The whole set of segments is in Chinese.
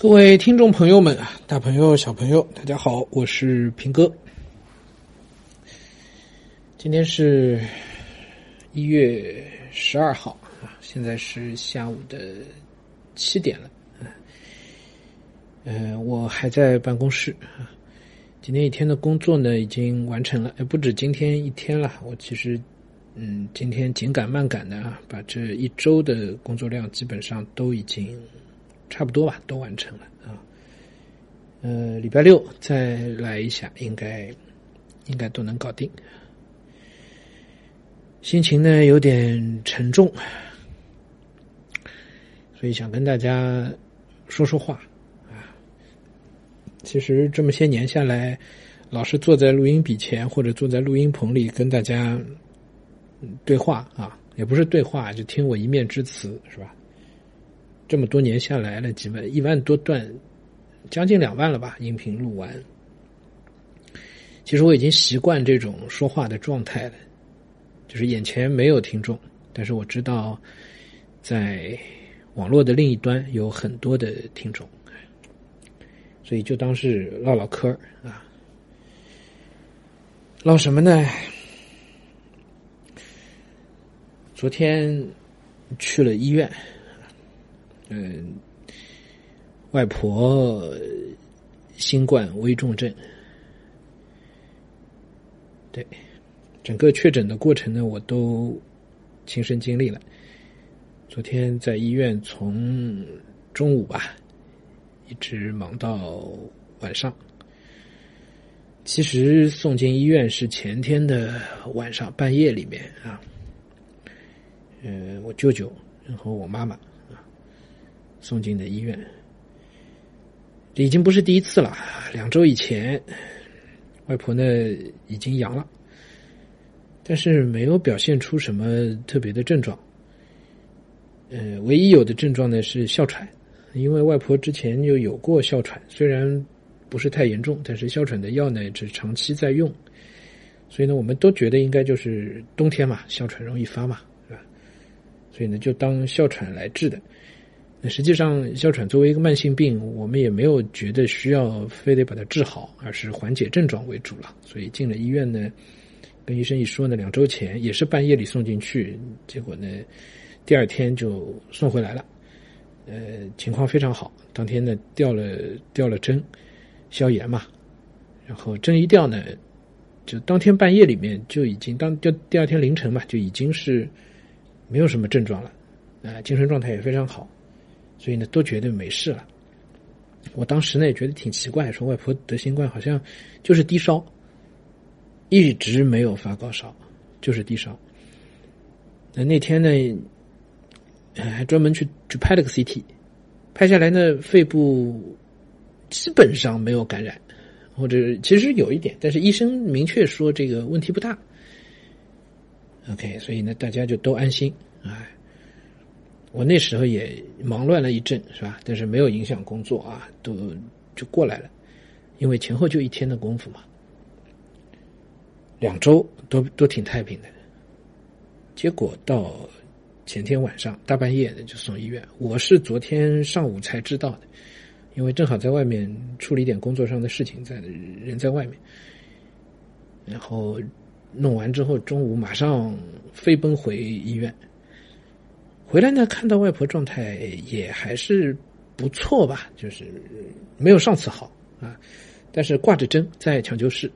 各位听众朋友们，大朋友、小朋友，大家好，我是平哥。今天是一月十二号啊，现在是下午的七点了。嗯，我还在办公室啊。今天一天的工作呢，已经完成了。不止今天一天了，我其实嗯，今天紧赶慢赶的啊，把这一周的工作量基本上都已经。差不多吧，都完成了啊。呃，礼拜六再来一下，应该应该都能搞定。心情呢有点沉重，所以想跟大家说说话啊。其实这么些年下来，老是坐在录音笔前或者坐在录音棚里跟大家对话啊，也不是对话，就听我一面之词，是吧？这么多年下来了，几万一万多段，将近两万了吧？音频录完，其实我已经习惯这种说话的状态了，就是眼前没有听众，但是我知道，在网络的另一端有很多的听众，所以就当是唠唠嗑啊。唠什么呢？昨天去了医院。嗯，外婆新冠危重症，对，整个确诊的过程呢，我都亲身经历了。昨天在医院从中午吧，一直忙到晚上。其实送进医院是前天的晚上半夜里面啊，嗯，我舅舅然后我妈妈。送进的医院，这已经不是第一次了。两周以前，外婆呢已经阳了，但是没有表现出什么特别的症状。呃，唯一有的症状呢是哮喘，因为外婆之前就有过哮喘，虽然不是太严重，但是哮喘的药呢是长期在用，所以呢我们都觉得应该就是冬天嘛，哮喘容易发嘛，是吧？所以呢就当哮喘来治的。那实际上，哮喘作为一个慢性病，我们也没有觉得需要非得把它治好，而是缓解症状为主了。所以进了医院呢，跟医生一说呢，两周前也是半夜里送进去，结果呢，第二天就送回来了。呃，情况非常好，当天呢吊了吊了针，消炎嘛。然后针一吊呢，就当天半夜里面就已经当第第二天凌晨嘛，就已经是没有什么症状了，啊，精神状态也非常好。所以呢，都觉得没事了。我当时呢也觉得挺奇怪，说外婆得新冠好像就是低烧，一直没有发高烧，就是低烧。那那天呢，还专门去去拍了个 CT，拍下来呢，肺部基本上没有感染，或者其实有一点，但是医生明确说这个问题不大。OK，所以呢，大家就都安心，哎。我那时候也忙乱了一阵，是吧？但是没有影响工作啊，都就过来了，因为前后就一天的功夫嘛，两周都都挺太平的。结果到前天晚上大半夜的就送医院，我是昨天上午才知道的，因为正好在外面处理点工作上的事情，在人在外面，然后弄完之后中午马上飞奔回医院。回来呢，看到外婆状态也还是不错吧，就是没有上次好啊，但是挂着针在抢救室，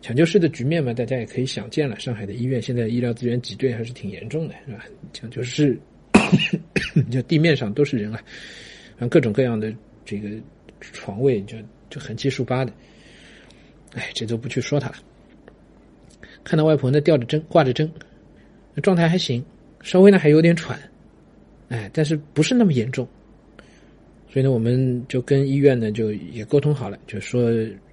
抢救室的局面嘛，大家也可以想见了。上海的医院现在医疗资源挤兑还是挺严重的，是吧？抢救室 就地面上都是人啊，然后各种各样的这个床位就就横七竖八的，哎，这都不去说他了。看到外婆呢，吊着针，挂着针，状态还行，稍微呢还有点喘。哎，但是不是那么严重，所以呢，我们就跟医院呢就也沟通好了，就说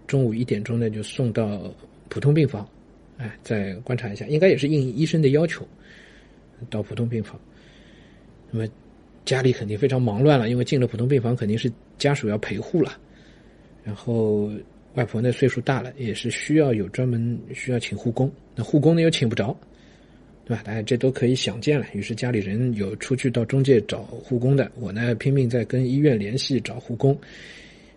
中午一点钟呢就送到普通病房，哎，再观察一下，应该也是应医生的要求，到普通病房。那么家里肯定非常忙乱了，因为进了普通病房肯定是家属要陪护了，然后外婆呢岁数大了，也是需要有专门需要请护工，那护工呢又请不着，对吧？大家这都可以想见了。于是家里人有出去到中介找护工的，我呢拼命在跟医院联系找护工。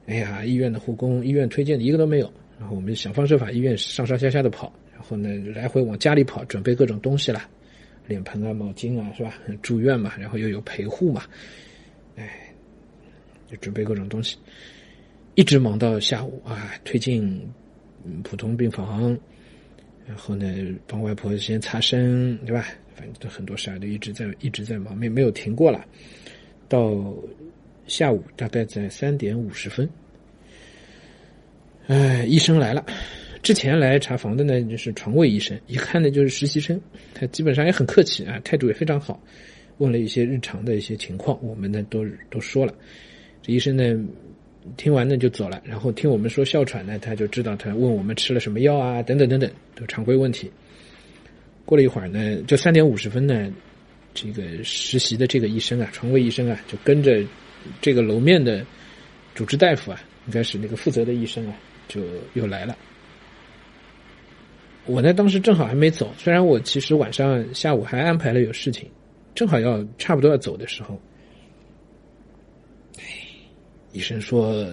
哎呀，医院的护工，医院推荐的一个都没有。然后我们想方设法，医院上上下下的跑，然后呢来回往家里跑，准备各种东西了，脸盆啊、毛巾啊，是吧？住院嘛，然后又有陪护嘛，哎，就准备各种东西，一直忙到下午啊，推进普通病房。然后呢，帮外婆先擦身，对吧？反正都很多事儿都一直在一直在忙，没没有停过了。到下午大概在三点五十分，哎，医生来了。之前来查房的呢，就是床位医生，一看呢就是实习生，他基本上也很客气啊，态度也非常好，问了一些日常的一些情况，我们呢都都说了。这医生呢。听完呢就走了，然后听我们说哮喘呢，他就知道他问我们吃了什么药啊，等等等等，都常规问题。过了一会儿呢，就三点五十分呢，这个实习的这个医生啊，床位医生啊，就跟着这个楼面的主治大夫啊，应该是那个负责的医生啊，就又来了。我呢当时正好还没走，虽然我其实晚上下午还安排了有事情，正好要差不多要走的时候。医生说，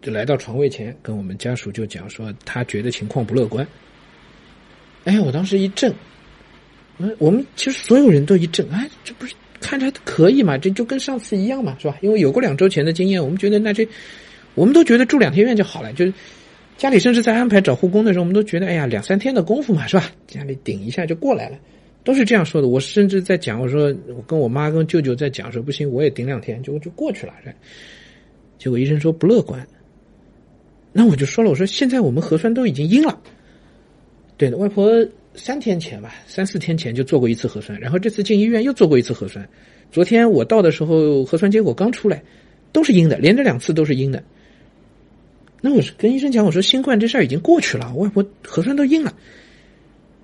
就来到床位前，跟我们家属就讲说，他觉得情况不乐观。哎，我当时一怔，嗯，我们其实所有人都一怔，哎，这不是看着还可以嘛？这就跟上次一样嘛，是吧？因为有过两周前的经验，我们觉得那这，我们都觉得住两天院就好了。就是家里甚至在安排找护工的时候，我们都觉得，哎呀，两三天的功夫嘛，是吧？家里顶一下就过来了。都是这样说的。我甚至在讲，我说我跟我妈跟舅舅在讲说，不行，我也顶两天就就过去了。结果医生说不乐观。那我就说了，我说现在我们核酸都已经阴了。对的，外婆三天前吧，三四天前就做过一次核酸，然后这次进医院又做过一次核酸。昨天我到的时候，核酸结果刚出来，都是阴的，连着两次都是阴的。那我是跟医生讲，我说新冠这事儿已经过去了，外婆核酸都阴了。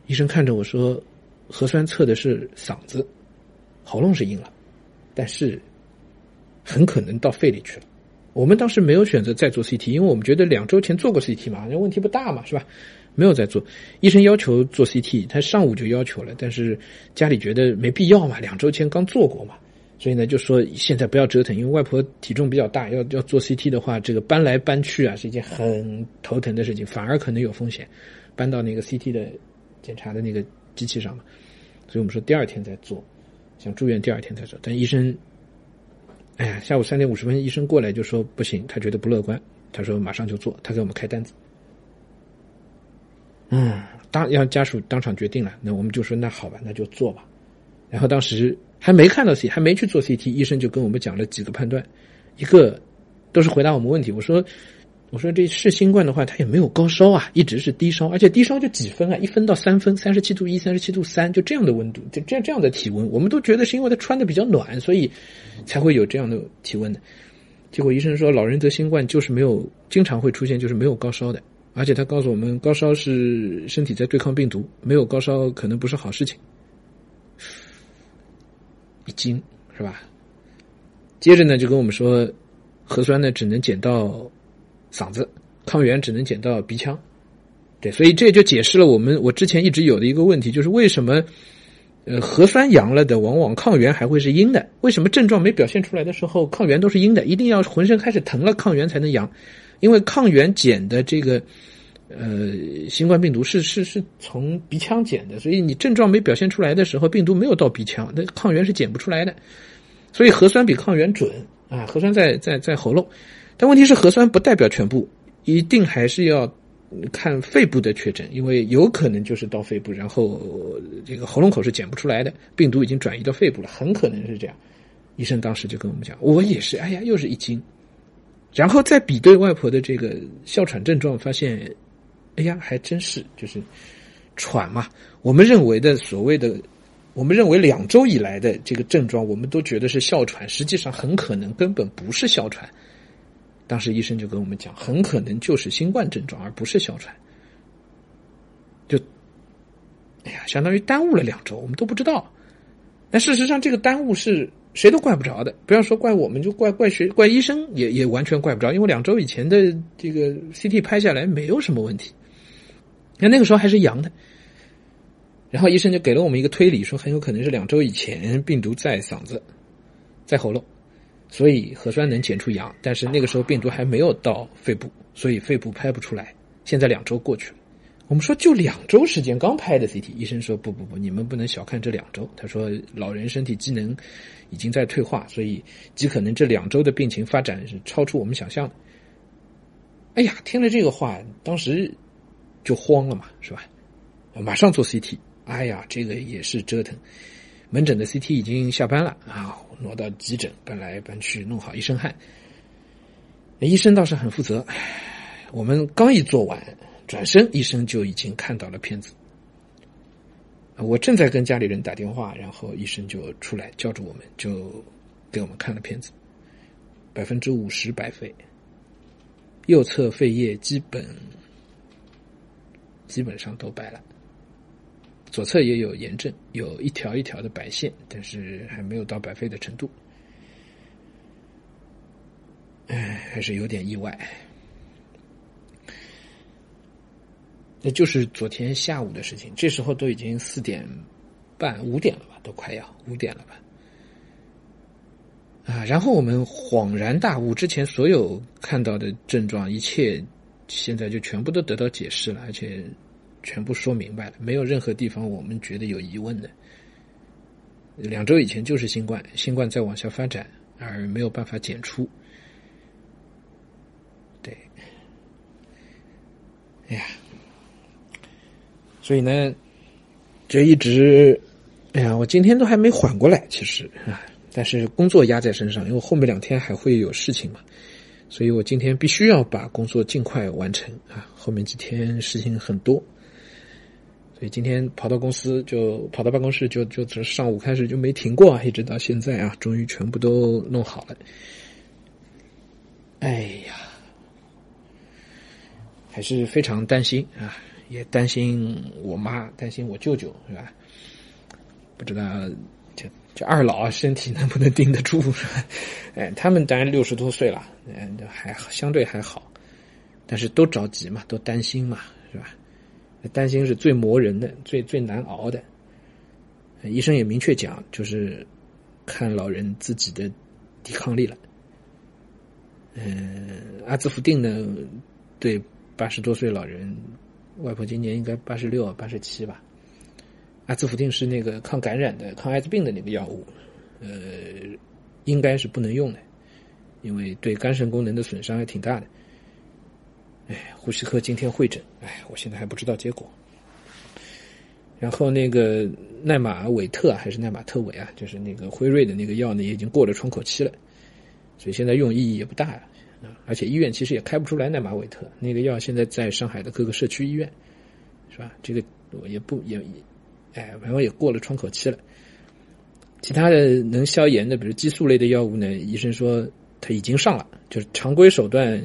医生看着我说。核酸测的是嗓子，喉咙是硬了，但是很可能到肺里去了。我们当时没有选择再做 CT，因为我们觉得两周前做过 CT 嘛，那问题不大嘛，是吧？没有再做。医生要求做 CT，他上午就要求了，但是家里觉得没必要嘛，两周前刚做过嘛，所以呢就说现在不要折腾，因为外婆体重比较大，要要做 CT 的话，这个搬来搬去啊是一件很头疼的事情，反而可能有风险，搬到那个 CT 的检查的那个。机器上嘛，所以我们说第二天再做，想住院第二天再做。但医生，哎呀，下午三点五十分，医生过来就说不行，他觉得不乐观，他说马上就做，他给我们开单子。嗯，当让家属当场决定了，那我们就说那好吧，那就做吧。然后当时还没看到 C，还没去做 CT，医生就跟我们讲了几个判断，一个都是回答我们问题。我说。我说这是新冠的话，他也没有高烧啊，一直是低烧，而且低烧就几分啊，一分到三分，三十七度一、三十七度三，就这样的温度，就这样这样的体温，我们都觉得是因为他穿的比较暖，所以才会有这样的体温的。结果医生说，老人得新冠就是没有经常会出现，就是没有高烧的，而且他告诉我们，高烧是身体在对抗病毒，没有高烧可能不是好事情。一惊是吧？接着呢，就跟我们说，核酸呢只能减到。嗓子抗原只能减到鼻腔，对，所以这就解释了我们我之前一直有的一个问题，就是为什么呃核酸阳了的往往抗原还会是阴的？为什么症状没表现出来的时候抗原都是阴的？一定要浑身开始疼了抗原才能阳？因为抗原减的这个呃新冠病毒是是是从鼻腔减的，所以你症状没表现出来的时候，病毒没有到鼻腔，那抗原是减不出来的。所以核酸比抗原准啊，核酸在在在喉咙。但问题是，核酸不代表全部，一定还是要看肺部的确诊，因为有可能就是到肺部，然后这个喉咙口是检不出来的，病毒已经转移到肺部了，很可能是这样。医生当时就跟我们讲，我也是，哎呀，又是一惊，然后再比对外婆的这个哮喘症状，发现，哎呀，还真是就是喘嘛。我们认为的所谓的，我们认为两周以来的这个症状，我们都觉得是哮喘，实际上很可能根本不是哮喘。当时医生就跟我们讲，很可能就是新冠症状，而不是哮喘。就，哎呀，相当于耽误了两周，我们都不知道。但事实上，这个耽误是谁都怪不着的。不要说怪我们，就怪怪谁怪医生，也也完全怪不着。因为两周以前的这个 CT 拍下来没有什么问题，那那个时候还是阳的。然后医生就给了我们一个推理，说很有可能是两周以前病毒在嗓子，在喉咙，所以核酸能检出阳，但是那个时候病毒还没有到肺部，所以肺部拍不出来。现在两周过去了，我们说就两周时间刚拍的 CT，医生说不不不，你们不能小看这两周。他说老人身体机能已经在退化，所以极可能这两周的病情发展是超出我们想象的。哎呀，听了这个话，当时就慌了嘛，是吧？马上做 CT。哎呀，这个也是折腾。门诊的 CT 已经下班了啊，挪到急诊搬来搬去，弄好一身汗。医生倒是很负责。我们刚一做完，转身医生就已经看到了片子。我正在跟家里人打电话，然后医生就出来叫住我们，就给我们看了片子。百分之五十白肺，右侧肺叶基本基本上都白了。左侧也有炎症，有一条一条的白线，但是还没有到白肺的程度。哎，还是有点意外。那就是昨天下午的事情，这时候都已经四点半、五点了吧，都快要五点了吧。啊，然后我们恍然大悟，之前所有看到的症状，一切现在就全部都得到解释了，而且。全部说明白了，没有任何地方我们觉得有疑问的。两周以前就是新冠，新冠在往下发展，而没有办法检出。对，哎呀，所以呢，就一直，哎呀，我今天都还没缓过来，其实啊，但是工作压在身上，因为后面两天还会有事情嘛，所以我今天必须要把工作尽快完成啊，后面几天事情很多。所以今天跑到公司就跑到办公室就就从上午开始就没停过，一直到现在啊，终于全部都弄好了。哎呀，还是非常担心啊，也担心我妈，担心我舅舅是吧？不知道这这二老身体能不能顶得住？是吧哎，他们当然六十多岁了，嗯，还相对还好，但是都着急嘛，都担心嘛，是吧？担心是最磨人的、最最难熬的。医生也明确讲，就是看老人自己的抵抗力了。嗯，阿兹福定呢，对八十多岁老人，外婆今年应该八十六、八十七吧。阿兹福定是那个抗感染的、抗艾滋病的那个药物，呃，应该是不能用的，因为对肝肾功能的损伤还挺大的。哎，呼吸科今天会诊，哎，我现在还不知道结果。然后那个奈玛韦特还是奈玛特韦啊，就是那个辉瑞的那个药呢，也已经过了窗口期了，所以现在用意义也不大啊。而且医院其实也开不出来奈玛韦特那个药，现在在上海的各个社区医院，是吧？这个我也不也，哎，反正也过了窗口期了。其他的能消炎的，比如激素类的药物呢，医生说他已经上了，就是常规手段。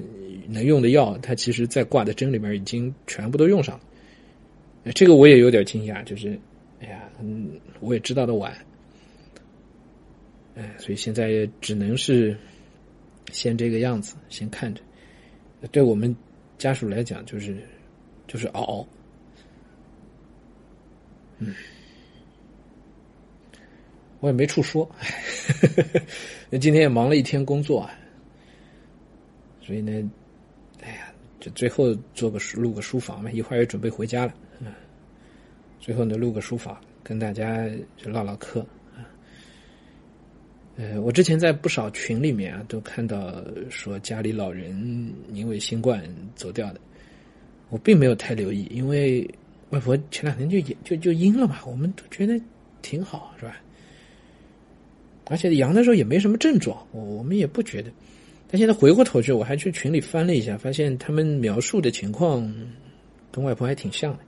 能用的药，它其实在挂的针里面已经全部都用上了。这个我也有点惊讶，就是，哎呀，嗯，我也知道的晚，哎，所以现在也只能是先这个样子，先看着。对我们家属来讲，就是就是熬，嗯，我也没处说，那 今天也忙了一天工作啊，所以呢。就最后做个录个书房嘛，一会儿也准备回家了，嗯，最后呢录个书房，跟大家就唠唠嗑啊。呃，我之前在不少群里面啊，都看到说家里老人因为新冠走掉的，我并没有太留意，因为外婆前两天就就就阴了嘛，我们都觉得挺好，是吧？而且阳的时候也没什么症状，我我们也不觉得。但现在回过头去，我还去群里翻了一下，发现他们描述的情况跟外婆还挺像的，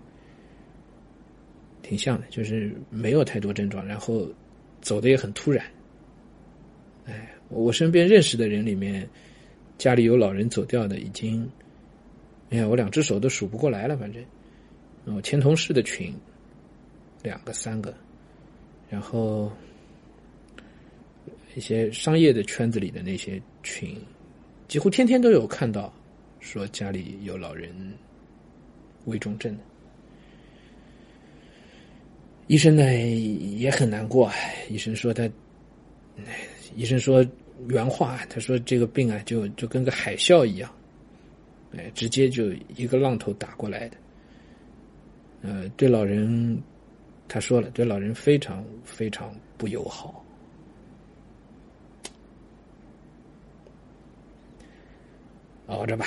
挺像的，就是没有太多症状，然后走的也很突然。哎，我身边认识的人里面，家里有老人走掉的已经，哎呀，我两只手都数不过来了，反正，我前同事的群两个、三个，然后一些商业的圈子里的那些群。几乎天天都有看到，说家里有老人危重症的。医生呢也很难过，医生说他，医生说原话，他说这个病啊，就就跟个海啸一样，哎，直接就一个浪头打过来的，呃，对老人，他说了，对老人非常非常不友好，熬着吧，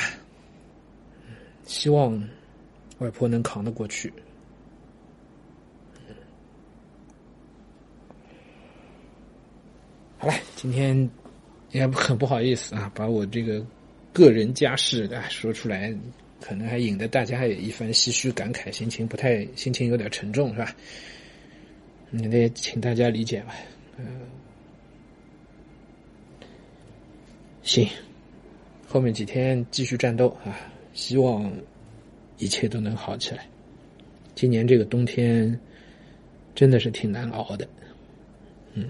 希望外婆能扛得过去。好了，今天也很不好意思啊，把我这个个人家事啊说出来，可能还引得大家有一番唏嘘感慨，心情不太，心情有点沉重，是吧？那得请大家理解吧。嗯，行，后面几天继续战斗啊，希望一切都能好起来。今年这个冬天真的是挺难熬的，嗯。